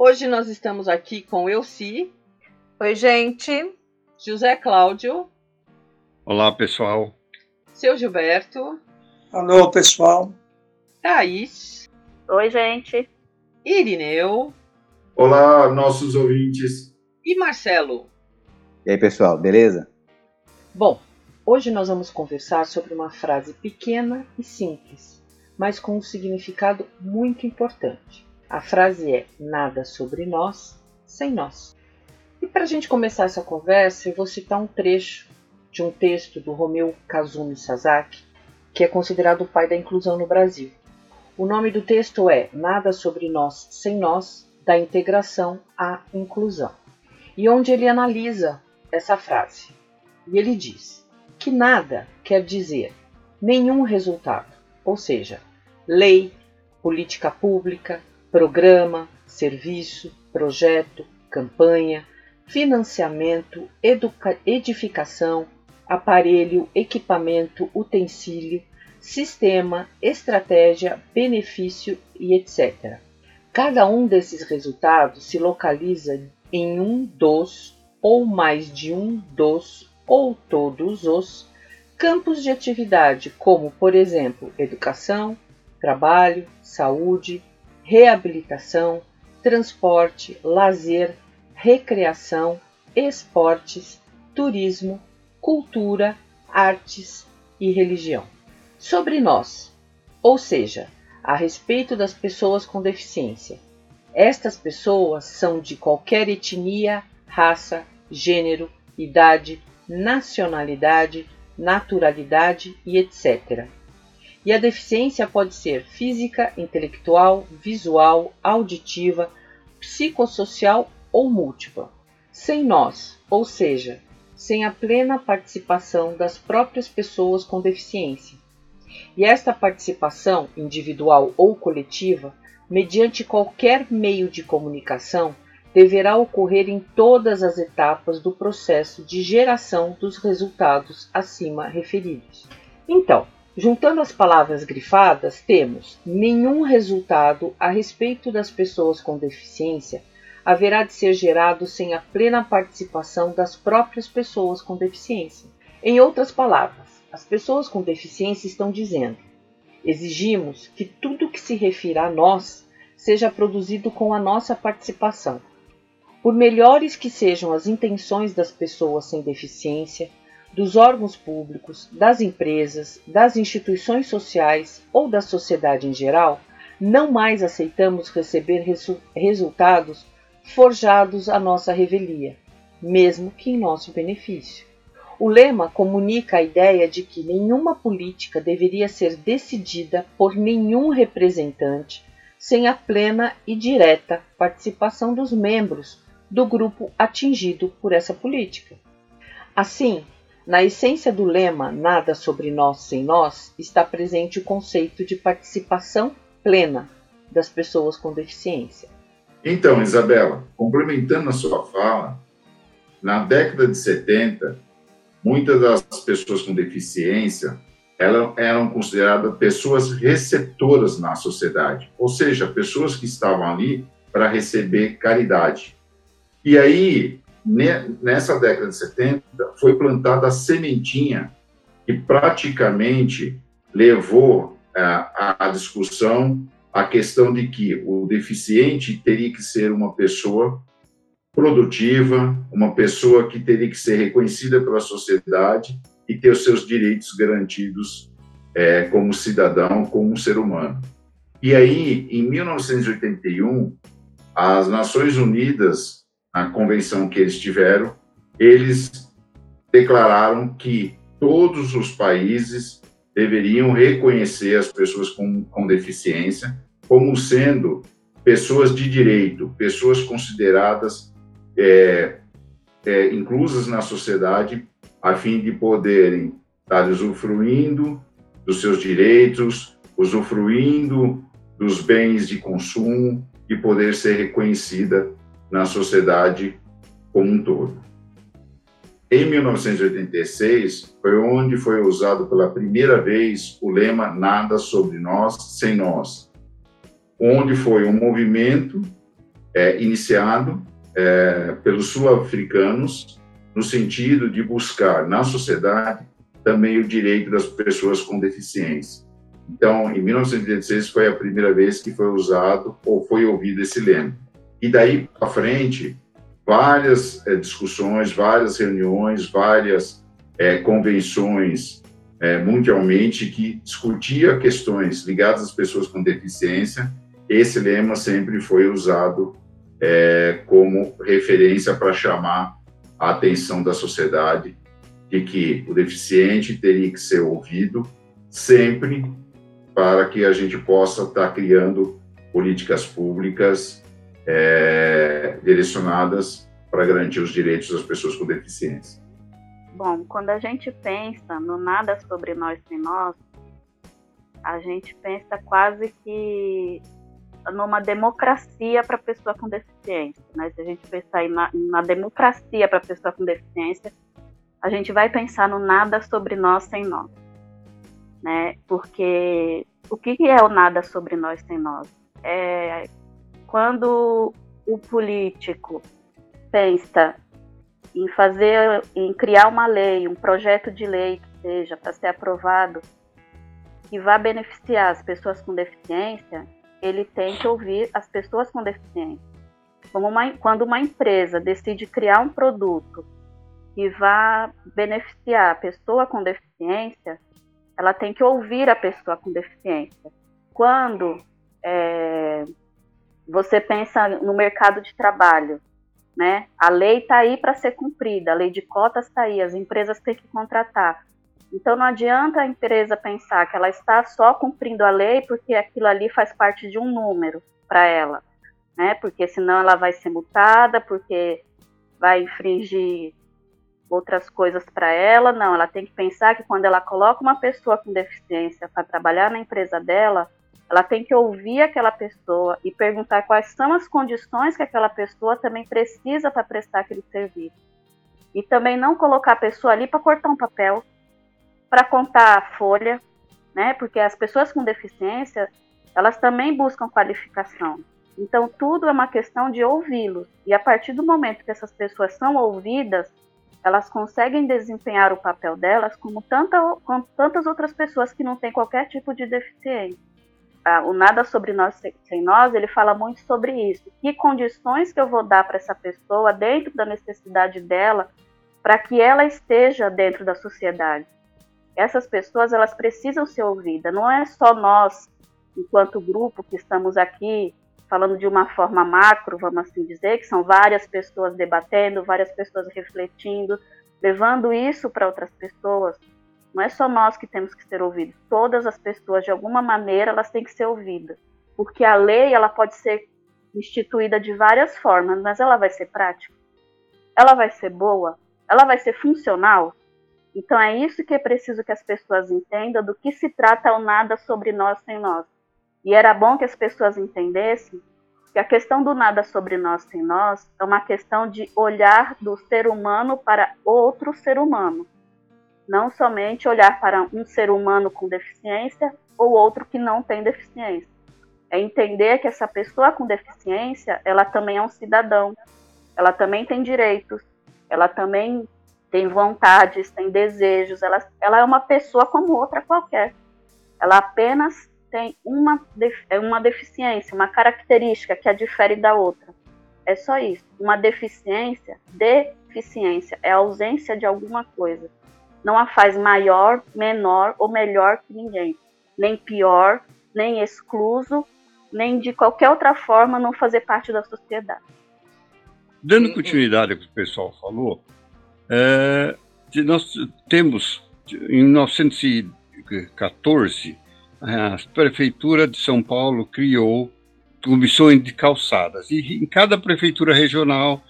Hoje nós estamos aqui com Elci. Oi, gente. José Cláudio. Olá, pessoal. Seu Gilberto. Alô, pessoal. Thaís. Oi, gente. Irineu. Olá, nossos ouvintes. E Marcelo. E aí, pessoal, beleza? Bom, hoje nós vamos conversar sobre uma frase pequena e simples, mas com um significado muito importante. A frase é nada sobre nós sem nós. E para a gente começar essa conversa, eu vou citar um trecho de um texto do Romeu Kazumi Sasaki, que é considerado o pai da inclusão no Brasil. O nome do texto é Nada sobre nós sem nós, da integração à inclusão. E onde ele analisa essa frase. E ele diz que nada quer dizer nenhum resultado, ou seja, lei, política pública, programa, serviço, projeto, campanha, financiamento, edificação, aparelho, equipamento, utensílio, sistema, estratégia, benefício e etc. Cada um desses resultados se localiza em um dos ou mais de um dos ou todos os campos de atividade, como, por exemplo, educação, trabalho, saúde, reabilitação, transporte, lazer, recreação, esportes, turismo, cultura, artes e religião. Sobre nós, ou seja, a respeito das pessoas com deficiência. Estas pessoas são de qualquer etnia, raça, gênero, idade, nacionalidade, naturalidade e etc. E a deficiência pode ser física, intelectual, visual, auditiva, psicossocial ou múltipla. Sem nós, ou seja, sem a plena participação das próprias pessoas com deficiência. E esta participação, individual ou coletiva, mediante qualquer meio de comunicação, deverá ocorrer em todas as etapas do processo de geração dos resultados acima referidos. Então, Juntando as palavras grifadas, temos nenhum resultado a respeito das pessoas com deficiência haverá de ser gerado sem a plena participação das próprias pessoas com deficiência. Em outras palavras, as pessoas com deficiência estão dizendo: exigimos que tudo que se refira a nós seja produzido com a nossa participação. Por melhores que sejam as intenções das pessoas sem deficiência, dos órgãos públicos, das empresas, das instituições sociais ou da sociedade em geral, não mais aceitamos receber resu resultados forjados à nossa revelia, mesmo que em nosso benefício. O lema comunica a ideia de que nenhuma política deveria ser decidida por nenhum representante sem a plena e direta participação dos membros do grupo atingido por essa política. Assim, na essência do lema Nada sobre nós sem nós está presente o conceito de participação plena das pessoas com deficiência. Então, Isabela, complementando a sua fala, na década de 70, muitas das pessoas com deficiência eram consideradas pessoas receptoras na sociedade, ou seja, pessoas que estavam ali para receber caridade. E aí, nessa década de 70, foi plantada a sementinha que praticamente levou a, a discussão a questão de que o deficiente teria que ser uma pessoa produtiva, uma pessoa que teria que ser reconhecida pela sociedade e ter os seus direitos garantidos é, como cidadão, como um ser humano. E aí, em 1981, as Nações Unidas, na convenção que eles tiveram, eles declararam que todos os países deveriam reconhecer as pessoas com, com deficiência como sendo pessoas de direito, pessoas consideradas é, é, inclusas na sociedade, a fim de poderem estar usufruindo dos seus direitos, usufruindo dos bens de consumo e poder ser reconhecida na sociedade como um todo. Em 1986, foi onde foi usado pela primeira vez o lema Nada sobre nós sem nós, onde foi um movimento é, iniciado é, pelos sul-africanos no sentido de buscar na sociedade também o direito das pessoas com deficiência. Então, em 1986 foi a primeira vez que foi usado ou foi ouvido esse lema. E daí para frente, várias é, discussões, várias reuniões, várias é, convenções é, mundialmente que discutia questões ligadas às pessoas com deficiência. Esse lema sempre foi usado como referência para chamar a atenção da sociedade de que o deficiente teria que ser ouvido sempre para que a gente possa estar criando políticas públicas é, direcionadas para garantir os direitos das pessoas com deficiência. Bom, quando a gente pensa no nada sobre nós sem nós, a gente pensa quase que numa democracia para pessoa com deficiência. Né? Se a gente pensar em na democracia para pessoa com deficiência, a gente vai pensar no nada sobre nós sem nós. Né? Porque o que é o nada sobre nós sem nós? É quando o político pensa em fazer, em criar uma lei, um projeto de lei que seja para ser aprovado, que vá beneficiar as pessoas com deficiência, ele tem que ouvir as pessoas com deficiência. Uma, quando uma empresa decide criar um produto que vá beneficiar a pessoa com deficiência, ela tem que ouvir a pessoa com deficiência. Quando é, você pensa no mercado de trabalho, né? A lei está aí para ser cumprida, a lei de cotas está aí, as empresas têm que contratar. Então não adianta a empresa pensar que ela está só cumprindo a lei porque aquilo ali faz parte de um número para ela, né? Porque senão ela vai ser multada, porque vai infringir outras coisas para ela. Não, ela tem que pensar que quando ela coloca uma pessoa com deficiência para trabalhar na empresa dela, ela tem que ouvir aquela pessoa e perguntar quais são as condições que aquela pessoa também precisa para prestar aquele serviço. E também não colocar a pessoa ali para cortar um papel, para contar a folha, né? Porque as pessoas com deficiência, elas também buscam qualificação. Então, tudo é uma questão de ouvi-los. E a partir do momento que essas pessoas são ouvidas, elas conseguem desempenhar o papel delas como, tanta, como tantas outras pessoas que não têm qualquer tipo de deficiência o Nada Sobre Nós Sem Nós, ele fala muito sobre isso. Que condições que eu vou dar para essa pessoa dentro da necessidade dela para que ela esteja dentro da sociedade. Essas pessoas, elas precisam ser ouvidas. Não é só nós, enquanto grupo, que estamos aqui falando de uma forma macro, vamos assim dizer, que são várias pessoas debatendo, várias pessoas refletindo, levando isso para outras pessoas não é só nós que temos que ser ouvidos. Todas as pessoas, de alguma maneira, elas têm que ser ouvidas. Porque a lei, ela pode ser instituída de várias formas, mas ela vai ser prática? Ela vai ser boa? Ela vai ser funcional? Então é isso que é preciso que as pessoas entendam do que se trata o nada sobre nós sem nós. E era bom que as pessoas entendessem que a questão do nada sobre nós sem nós é uma questão de olhar do ser humano para outro ser humano não somente olhar para um ser humano com deficiência ou outro que não tem deficiência. É entender que essa pessoa com deficiência, ela também é um cidadão, ela também tem direitos, ela também tem vontades, tem desejos, ela, ela é uma pessoa como outra qualquer. Ela apenas tem uma, é uma deficiência, uma característica que a difere da outra. É só isso. Uma deficiência, deficiência, é ausência de alguma coisa. Não a faz maior, menor ou melhor que ninguém. Nem pior, nem excluso, nem de qualquer outra forma não fazer parte da sociedade. Dando continuidade ao que o pessoal falou, é, nós temos, em 1914, a Prefeitura de São Paulo criou comissões de calçadas, e em cada prefeitura regional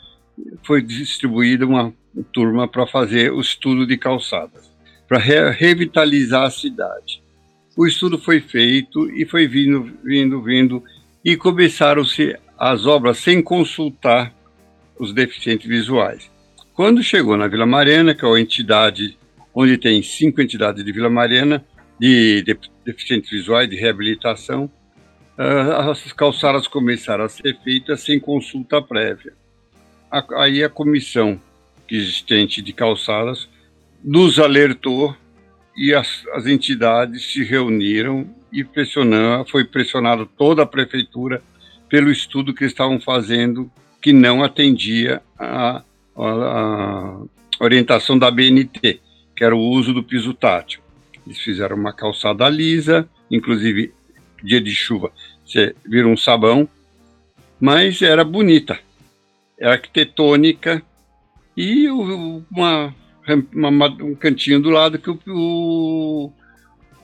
foi distribuída uma turma para fazer o estudo de calçadas, para re revitalizar a cidade. O estudo foi feito e foi vindo, vindo, vindo, e começaram-se as obras sem consultar os deficientes visuais. Quando chegou na Vila Mariana, que é a entidade onde tem cinco entidades de Vila Mariana, de, de deficientes visuais, de reabilitação, uh, as calçadas começaram a ser feitas sem consulta prévia. Aí a comissão existente de calçadas nos alertou e as, as entidades se reuniram e pressionou, foi pressionado toda a prefeitura pelo estudo que estavam fazendo que não atendia a, a, a orientação da BNT, que era o uso do piso tátil. Eles fizeram uma calçada lisa, inclusive dia de chuva, você vira um sabão, mas era bonita, era arquitetônica e uma, uma, um cantinho do lado que o, o,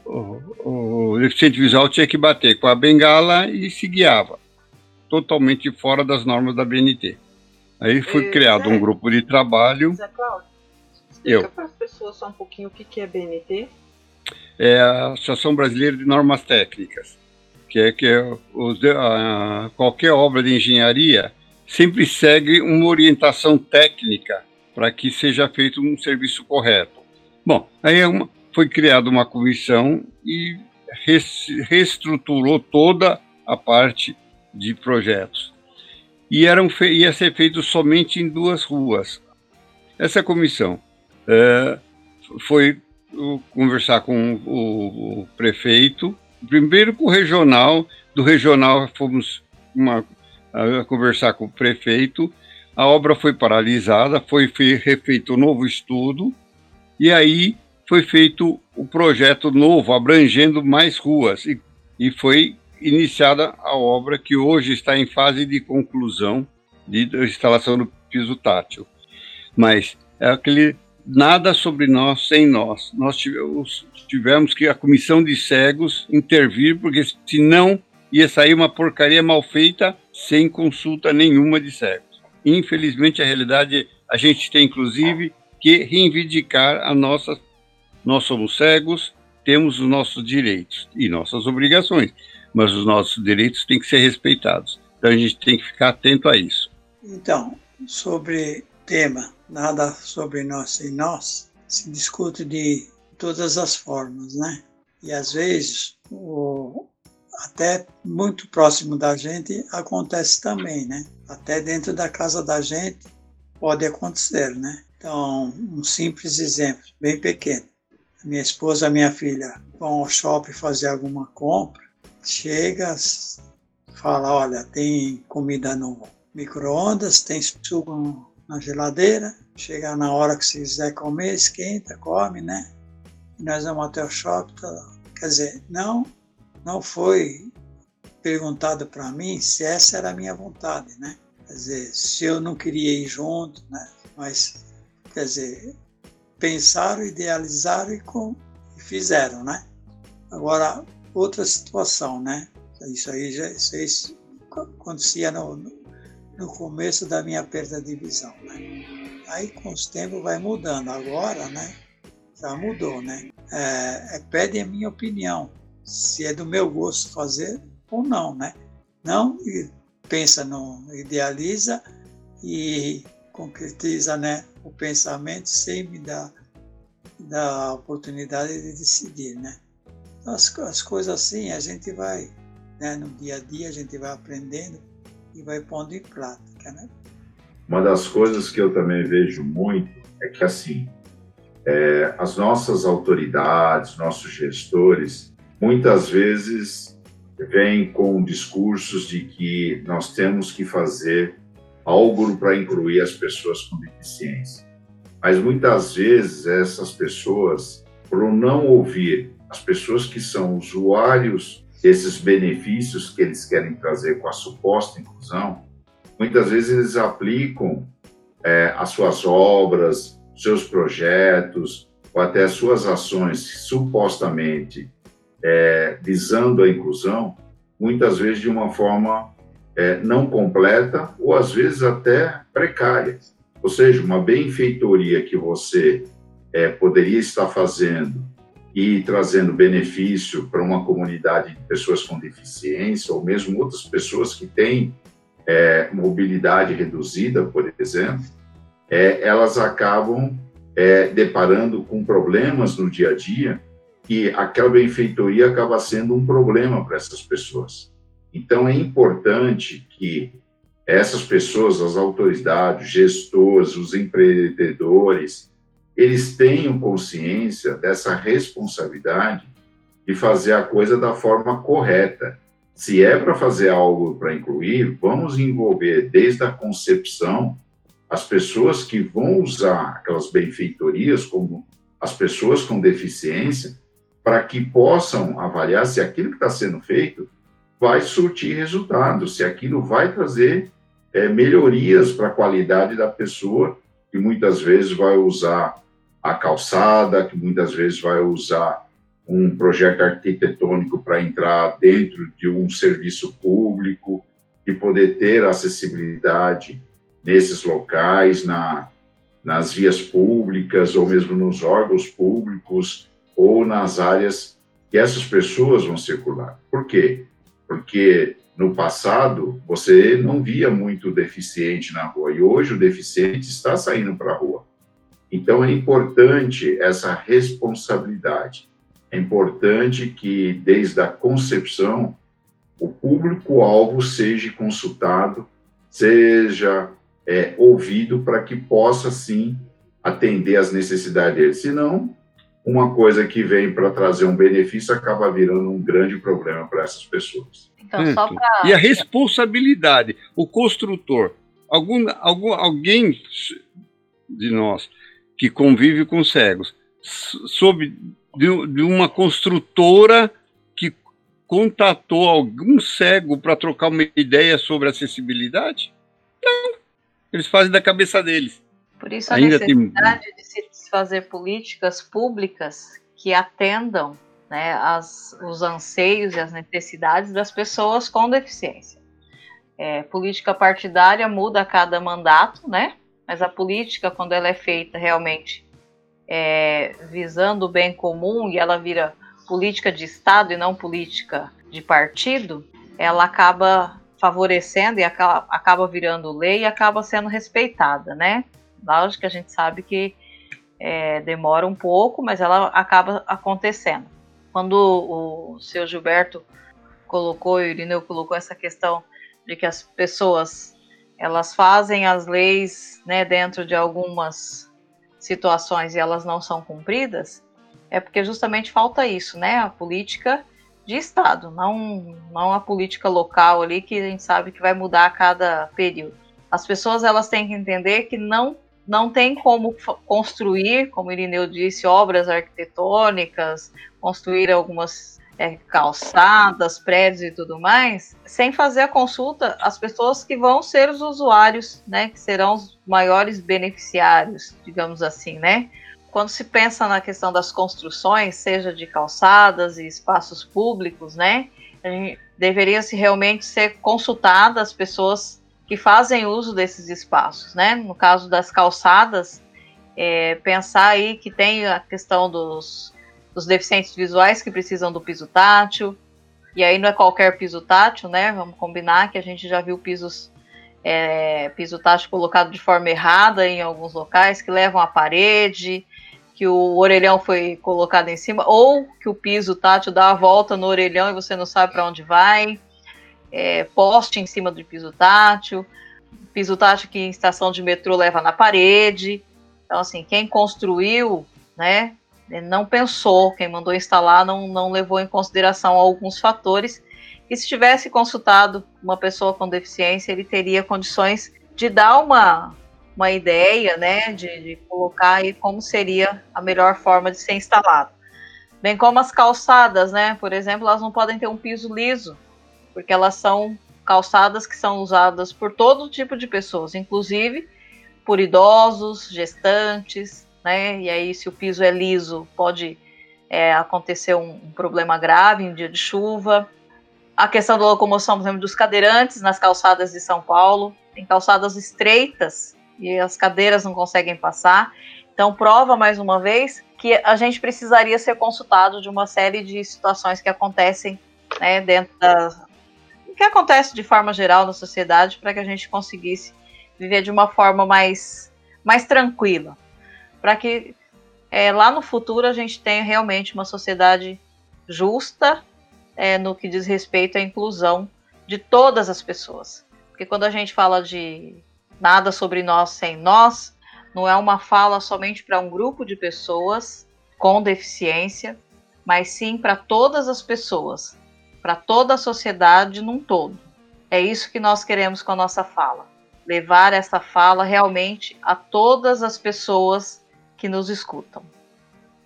o, o deficiente visual tinha que bater com a bengala e se guiava totalmente fora das normas da BNT. Aí foi criado um grupo de trabalho. Zé Cláudio, explica para as pessoas só um pouquinho o que, que é BNT. É a Associação Brasileira de Normas Técnicas, que é que é os, a, qualquer obra de engenharia sempre segue uma orientação técnica para que seja feito um serviço correto. Bom, aí é uma, foi criada uma comissão e reestruturou toda a parte de projetos. E eram ia ser feito somente em duas ruas. Essa comissão é, foi conversar com o, o, prefeito, primeiro com o regional, do regional fomos uma, a conversar com o prefeito, a obra foi paralisada, foi refeito um novo estudo, e aí foi feito o projeto novo, abrangendo mais ruas, e, e foi iniciada a obra que hoje está em fase de conclusão de instalação do piso tátil. Mas é aquele nada sobre nós sem nós. Nós tivemos, tivemos que a comissão de cegos intervir, porque senão ia sair uma porcaria mal feita sem consulta nenhuma de cegos. Infelizmente, a realidade, a gente tem inclusive que reivindicar a nossa. Nós somos cegos, temos os nossos direitos e nossas obrigações mas os nossos direitos têm que ser respeitados. Então a gente tem que ficar atento a isso. Então, sobre tema nada sobre nós e nós, se discute de todas as formas, né? E às vezes, o, até muito próximo da gente acontece também, né? Até dentro da casa da gente pode acontecer, né? Então, um simples exemplo, bem pequeno. Minha esposa minha filha vão ao shopping fazer alguma compra chega, fala, olha, tem comida no micro-ondas, tem suco na geladeira, chega na hora que você quiser comer, esquenta, come, né? Nós vamos até o shopping. Tá Quer dizer, não, não foi perguntado para mim se essa era a minha vontade, né? Quer dizer, se eu não queria ir junto, né? Mas, quer dizer, pensaram, idealizaram e, com, fizeram, né? Agora, outra situação, né? Isso aí já isso aí acontecia no, no começo da minha perda de visão, né? Aí com os tempos vai mudando. Agora, né? Já mudou, né? É, é, pede a minha opinião, se é do meu gosto fazer ou não, né? Não pensa no idealiza e concretiza, né? O pensamento sem me dar, dar a oportunidade de decidir, né? As, as coisas assim a gente vai, né, no dia a dia, a gente vai aprendendo e vai pondo em prática, né? Uma das coisas que eu também vejo muito é que, assim, é, as nossas autoridades, nossos gestores, muitas vezes vem com discursos de que nós temos que fazer algo para incluir as pessoas com deficiência. Mas muitas vezes essas pessoas, por não ouvir as pessoas que são usuários desses benefícios que eles querem trazer com a suposta inclusão, muitas vezes eles aplicam é, as suas obras, seus projetos ou até suas ações supostamente é, visando a inclusão, muitas vezes de uma forma é, não completa ou às vezes até precária. Ou seja, uma benfeitoria que você é, poderia estar fazendo e trazendo benefício para uma comunidade de pessoas com deficiência ou mesmo outras pessoas que têm é, mobilidade reduzida, por exemplo, é, elas acabam é, deparando com problemas no dia a dia e aquela benfeitoria acaba sendo um problema para essas pessoas. Então, é importante que essas pessoas, as autoridades, gestores, os empreendedores, eles tenham consciência dessa responsabilidade de fazer a coisa da forma correta. Se é para fazer algo para incluir, vamos envolver desde a concepção as pessoas que vão usar aquelas benfeitorias, como as pessoas com deficiência, para que possam avaliar se aquilo que está sendo feito vai surtir resultado, se aquilo vai trazer é, melhorias para a qualidade da pessoa, que muitas vezes vai usar a calçada, que muitas vezes vai usar um projeto arquitetônico para entrar dentro de um serviço público e poder ter acessibilidade nesses locais, na, nas vias públicas ou mesmo nos órgãos públicos ou nas áreas que essas pessoas vão circular. Por quê? Porque no passado você não via muito deficiente na rua e hoje o deficiente está saindo para a rua. Então é importante essa responsabilidade. É importante que desde a concepção o público-alvo seja consultado, seja é, ouvido para que possa sim atender às necessidades dele. Senão, uma coisa que vem para trazer um benefício acaba virando um grande problema para essas pessoas. Então, só pra... E a responsabilidade, o construtor, algum, algum, alguém de nós que convive com cegos, sob de, de uma construtora que contatou algum cego para trocar uma ideia sobre acessibilidade? Não. Eles fazem da cabeça deles. Por isso a Ainda necessidade tem... de se fazer políticas públicas que atendam né, as, os anseios e as necessidades das pessoas com deficiência. É, política partidária muda a cada mandato, né? Mas a política, quando ela é feita realmente é, visando o bem comum e ela vira política de Estado e não política de partido, ela acaba favorecendo e acaba, acaba virando lei e acaba sendo respeitada, né? Lógico que a gente sabe que é, demora um pouco, mas ela acaba acontecendo. Quando o, o seu Gilberto colocou, o Irineu colocou essa questão de que as pessoas elas fazem as leis né, dentro de algumas situações e elas não são cumpridas, é porque justamente falta isso, né? A política de Estado, não, não a política local ali que a gente sabe que vai mudar a cada período. As pessoas elas têm que entender que não, não tem como construir, como Irineu disse, obras arquitetônicas, construir algumas é, calçadas, prédios e tudo mais, sem fazer a consulta às pessoas que vão ser os usuários, né, que serão os maiores beneficiários, digamos assim, né? quando se pensa na questão das construções, seja de calçadas e espaços públicos, né, deveria se realmente ser consultada as pessoas que fazem uso desses espaços, né? No caso das calçadas, é, pensar aí que tem a questão dos, dos deficientes visuais que precisam do piso tátil, e aí não é qualquer piso tátil, né? Vamos combinar que a gente já viu pisos é, piso tátil colocado de forma errada em alguns locais, que levam à parede, que o orelhão foi colocado em cima, ou que o piso tátil dá a volta no orelhão e você não sabe para onde vai, é, poste em cima do piso tátil, piso tátil que em estação de metrô leva na parede. Então, assim, quem construiu, né, não pensou, quem mandou instalar não, não levou em consideração alguns fatores. E se tivesse consultado uma pessoa com deficiência, ele teria condições de dar uma, uma ideia, né, de, de colocar aí como seria a melhor forma de ser instalado. Bem como as calçadas, né, por exemplo, elas não podem ter um piso liso, porque elas são calçadas que são usadas por todo tipo de pessoas, inclusive por idosos, gestantes, né? E aí, se o piso é liso, pode é, acontecer um, um, problema grave em dia de chuva. A questão da locomoção, por exemplo, dos cadeirantes nas calçadas de São Paulo, tem calçadas estreitas e as cadeiras não conseguem passar. Então, prova mais uma vez que a gente precisaria ser consultado de uma série de situações que acontecem né, dentro da, que acontece de forma geral na sociedade para que a gente conseguisse viver de uma forma mais, mais tranquila, para que é, lá no futuro a gente tenha realmente uma sociedade justa é, no que diz respeito à inclusão de todas as pessoas. Porque quando a gente fala de nada sobre nós sem nós, não é uma fala somente para um grupo de pessoas com deficiência, mas sim para todas as pessoas, para toda a sociedade num todo. É isso que nós queremos com a nossa fala. Levar essa fala realmente a todas as pessoas que nos escutam.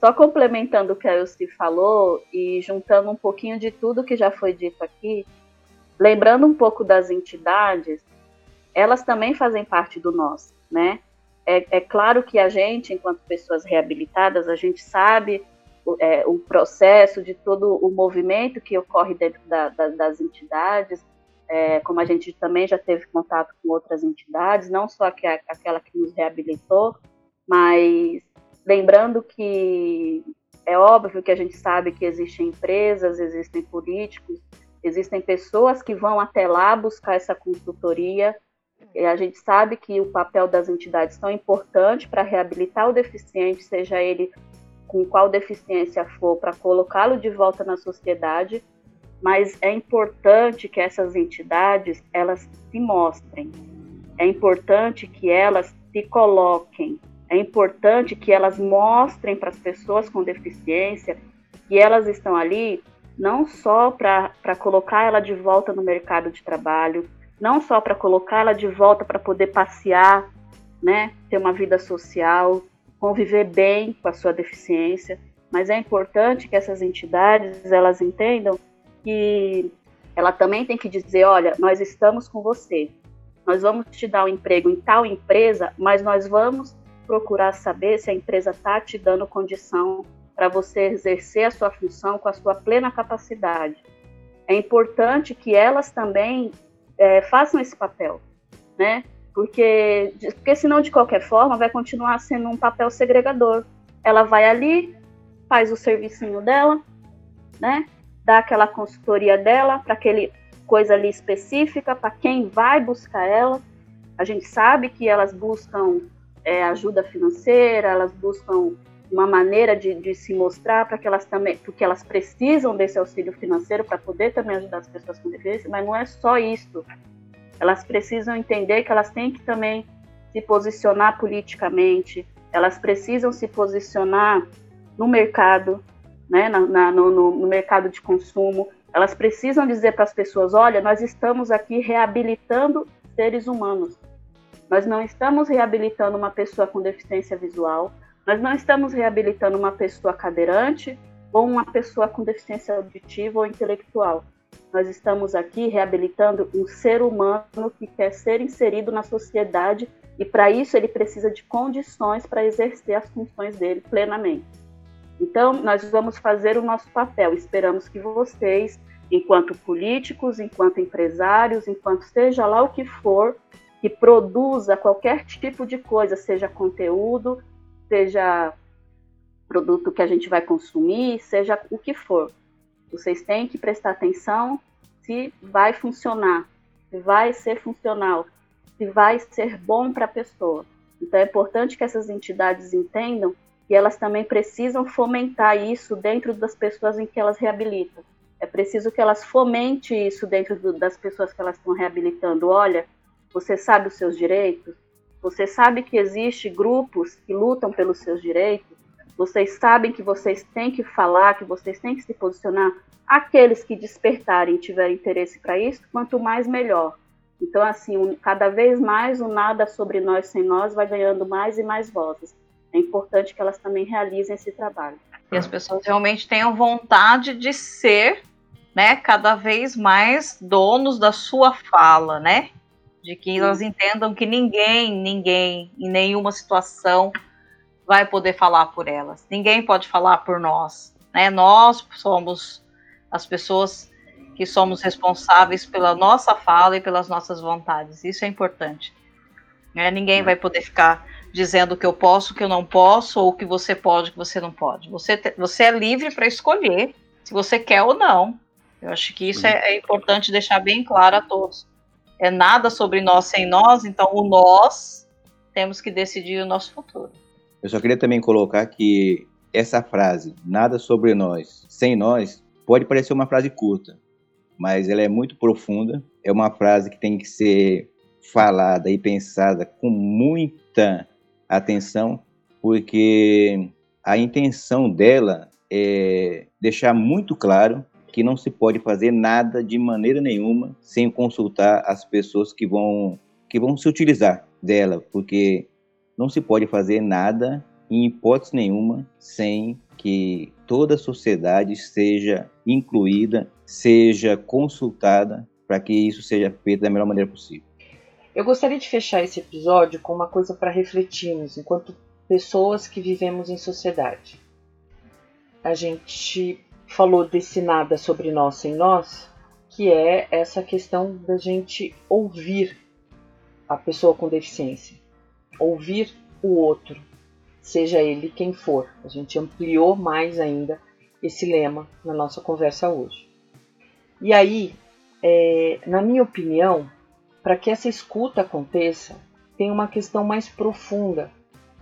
Só complementando o que a Elci falou e juntando um pouquinho de tudo que já foi dito aqui, lembrando um pouco das entidades, elas também fazem parte do nós, né? É, é claro que a gente, enquanto pessoas reabilitadas, a gente sabe é, o processo de todo o movimento que ocorre dentro da, da, das entidades, é, como a gente também já teve contato com outras entidades, não só que a, aquela que nos reabilitou, mas lembrando que é óbvio que a gente sabe que existem empresas, existem políticos, existem pessoas que vão até lá buscar essa consultoria. E a gente sabe que o papel das entidades tão importante para reabilitar o deficiente, seja ele com qual deficiência for, para colocá-lo de volta na sociedade, mas é importante que essas entidades elas se mostrem, é importante que elas se coloquem, é importante que elas mostrem para as pessoas com deficiência que elas estão ali não só para colocar ela de volta no mercado de trabalho, não só para colocar ela de volta para poder passear, né, ter uma vida social, conviver bem com a sua deficiência, mas é importante que essas entidades elas entendam que ela também tem que dizer, olha, nós estamos com você, nós vamos te dar um emprego em tal empresa, mas nós vamos procurar saber se a empresa está te dando condição para você exercer a sua função com a sua plena capacidade. É importante que elas também é, façam esse papel, né? Porque, porque senão, de qualquer forma, vai continuar sendo um papel segregador. Ela vai ali, faz o servicinho dela, né? Dá aquela consultoria dela para aquele coisa ali específica, para quem vai buscar ela. A gente sabe que elas buscam é, ajuda financeira, elas buscam uma maneira de, de se mostrar para que elas também, porque elas precisam desse auxílio financeiro para poder também ajudar as pessoas com deficiência, mas não é só isso. Elas precisam entender que elas têm que também se posicionar politicamente, elas precisam se posicionar no mercado, né, na, na, no, no mercado de consumo. Elas precisam dizer para as pessoas: olha, nós estamos aqui reabilitando seres humanos. Nós não estamos reabilitando uma pessoa com deficiência visual, nós não estamos reabilitando uma pessoa cadeirante ou uma pessoa com deficiência auditiva ou intelectual. Nós estamos aqui reabilitando um ser humano que quer ser inserido na sociedade e para isso ele precisa de condições para exercer as funções dele plenamente. Então, nós vamos fazer o nosso papel. Esperamos que vocês, enquanto políticos, enquanto empresários, enquanto seja lá o que for, que produza qualquer tipo de coisa, seja conteúdo, seja produto que a gente vai consumir, seja o que for. Vocês têm que prestar atenção se vai funcionar, se vai ser funcional, se vai ser bom para a pessoa. Então é importante que essas entidades entendam que elas também precisam fomentar isso dentro das pessoas em que elas reabilitam. É preciso que elas fomentem isso dentro do, das pessoas que elas estão reabilitando. Olha, você sabe os seus direitos? Você sabe que existe grupos que lutam pelos seus direitos? Vocês sabem que vocês têm que falar, que vocês têm que se posicionar. Aqueles que despertarem e tiverem interesse para isso, quanto mais melhor. Então, assim, cada vez mais o nada sobre nós sem nós vai ganhando mais e mais vozes. É importante que elas também realizem esse trabalho. E as pessoas realmente tenham vontade de ser, né, cada vez mais donos da sua fala, né? De que elas entendam que ninguém, ninguém, em nenhuma situação vai poder falar por elas. Ninguém pode falar por nós, né? Nós somos as pessoas que somos responsáveis pela nossa fala e pelas nossas vontades. Isso é importante. Né? Ninguém vai poder ficar dizendo que eu posso, que eu não posso, ou que você pode, que você não pode. Você, te, você é livre para escolher se você quer ou não. Eu acho que isso é, é importante deixar bem claro a todos. É nada sobre nós sem nós, então o nós temos que decidir o nosso futuro. Eu só queria também colocar que essa frase, nada sobre nós sem nós, pode parecer uma frase curta, mas ela é muito profunda. É uma frase que tem que ser falada e pensada com muita atenção, porque a intenção dela é deixar muito claro que não se pode fazer nada de maneira nenhuma sem consultar as pessoas que vão que vão se utilizar dela, porque não se pode fazer nada em hipótese nenhuma sem que toda a sociedade seja incluída, seja consultada para que isso seja feito da melhor maneira possível. Eu gostaria de fechar esse episódio com uma coisa para refletirmos enquanto pessoas que vivemos em sociedade. A gente falou desse nada sobre nós sem nós, que é essa questão da gente ouvir a pessoa com deficiência, ouvir o outro, seja ele quem for. A gente ampliou mais ainda esse lema na nossa conversa hoje. E aí, é, na minha opinião, para que essa escuta aconteça, tem uma questão mais profunda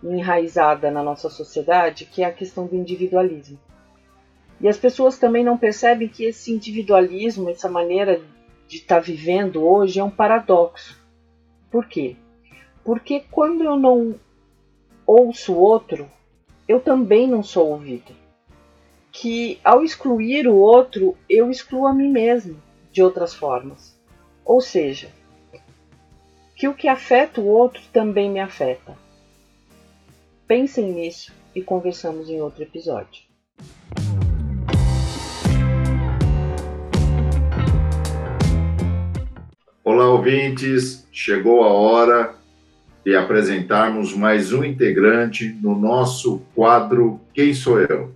enraizada na nossa sociedade, que é a questão do individualismo. E as pessoas também não percebem que esse individualismo, essa maneira de estar tá vivendo hoje é um paradoxo. Por quê? Porque quando eu não ouço o outro, eu também não sou ouvido. Que ao excluir o outro, eu excluo a mim mesmo de outras formas. Ou seja, que o que afeta o outro também me afeta. Pensem nisso e conversamos em outro episódio. Olá, ouvintes! Chegou a hora e apresentarmos mais um integrante no nosso quadro Quem Sou Eu?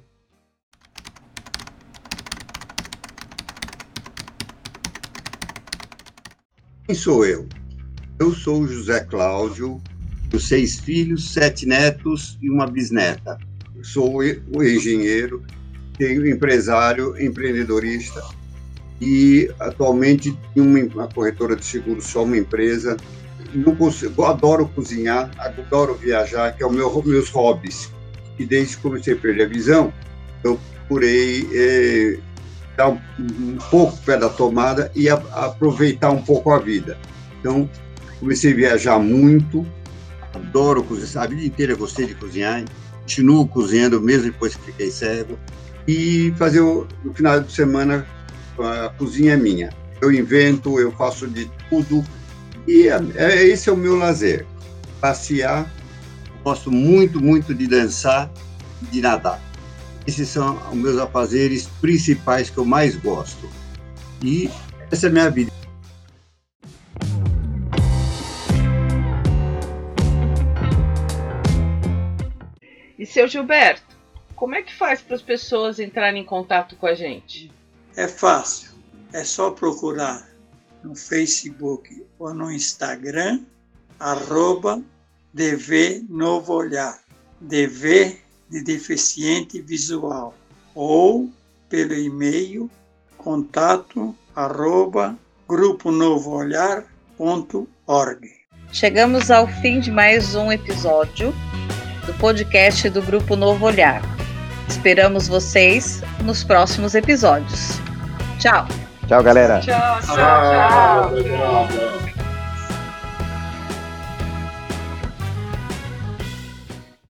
Quem sou eu? Eu sou José Cláudio, tenho seis filhos, sete netos e uma bisneta. Sou o engenheiro, tenho empresário, empreendedorista e atualmente tenho uma corretora de seguros, só uma empresa não consigo, adoro cozinhar, adoro viajar, que é o meu meus hobbies. E desde que comecei a perder a visão, eu procurei é, dar um, um, pouco pé da tomada e a, aproveitar um pouco a vida. Então, comecei a viajar muito, adoro cozinhar, a vida inteira gostei de cozinhar, continuo cozinhando mesmo depois que fiquei cego. E fazer no final de semana a cozinha é minha. Eu invento, eu faço de tudo, e é, é, esse é o meu lazer, passear. Gosto muito, muito de dançar e de nadar. Esses são os meus afazeres principais que eu mais gosto. E essa é a minha vida. E seu Gilberto, como é que faz para as pessoas entrarem em contato com a gente? É fácil. É só procurar no Facebook ou no Instagram, arroba DV Novo Olhar, DV de deficiente visual, ou pelo e-mail contato arroba gruponovoolhar.org. Chegamos ao fim de mais um episódio do podcast do Grupo Novo Olhar. Esperamos vocês nos próximos episódios. Tchau! Tchau, galera. tchau. tchau. tchau. tchau.